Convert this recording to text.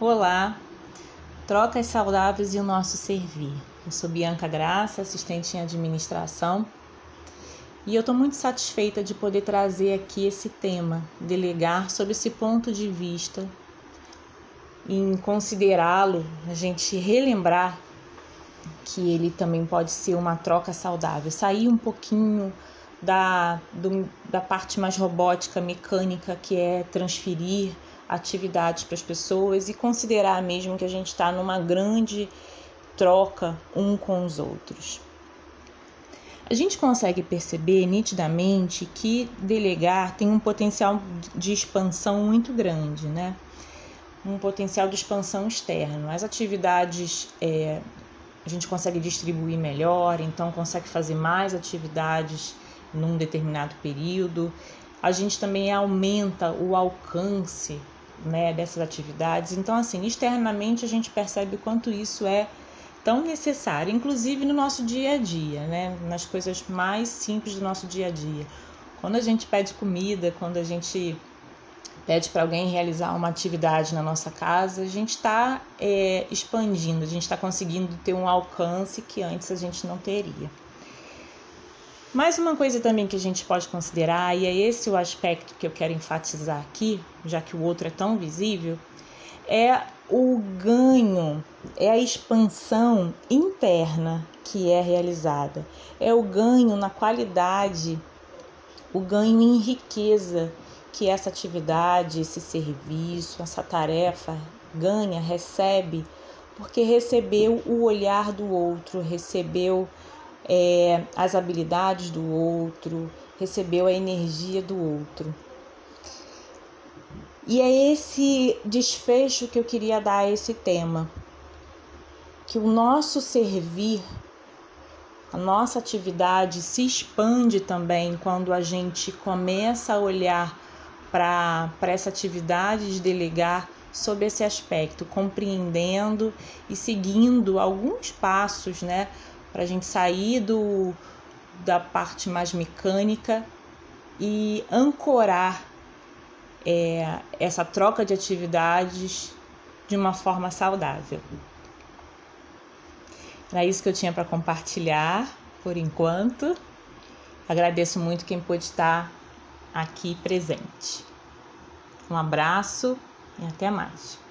Olá, trocas saudáveis e o nosso servir. Eu sou Bianca Graça, assistente em administração, e eu estou muito satisfeita de poder trazer aqui esse tema, delegar sobre esse ponto de vista, em considerá-lo, a gente relembrar que ele também pode ser uma troca saudável, sair um pouquinho da, do, da parte mais robótica, mecânica, que é transferir atividades para as pessoas e considerar mesmo que a gente está numa grande troca um com os outros. A gente consegue perceber nitidamente que delegar tem um potencial de expansão muito grande, né? Um potencial de expansão externo. As atividades é, a gente consegue distribuir melhor, então consegue fazer mais atividades num determinado período. A gente também aumenta o alcance né, dessas atividades. Então, assim, externamente a gente percebe o quanto isso é tão necessário, inclusive no nosso dia a dia, né, nas coisas mais simples do nosso dia a dia. Quando a gente pede comida, quando a gente pede para alguém realizar uma atividade na nossa casa, a gente está é, expandindo, a gente está conseguindo ter um alcance que antes a gente não teria. Mais uma coisa também que a gente pode considerar, e é esse o aspecto que eu quero enfatizar aqui, já que o outro é tão visível, é o ganho, é a expansão interna que é realizada, é o ganho na qualidade, o ganho em riqueza que essa atividade, esse serviço, essa tarefa ganha, recebe, porque recebeu o olhar do outro, recebeu é, as habilidades do outro, recebeu a energia do outro. E é esse desfecho que eu queria dar a esse tema. Que o nosso servir, a nossa atividade se expande também quando a gente começa a olhar para essa atividade de delegar sob esse aspecto, compreendendo e seguindo alguns passos, né, para a gente sair do, da parte mais mecânica e ancorar é, essa troca de atividades de uma forma saudável. Era isso que eu tinha para compartilhar por enquanto. Agradeço muito quem pôde estar aqui presente. Um abraço e até mais.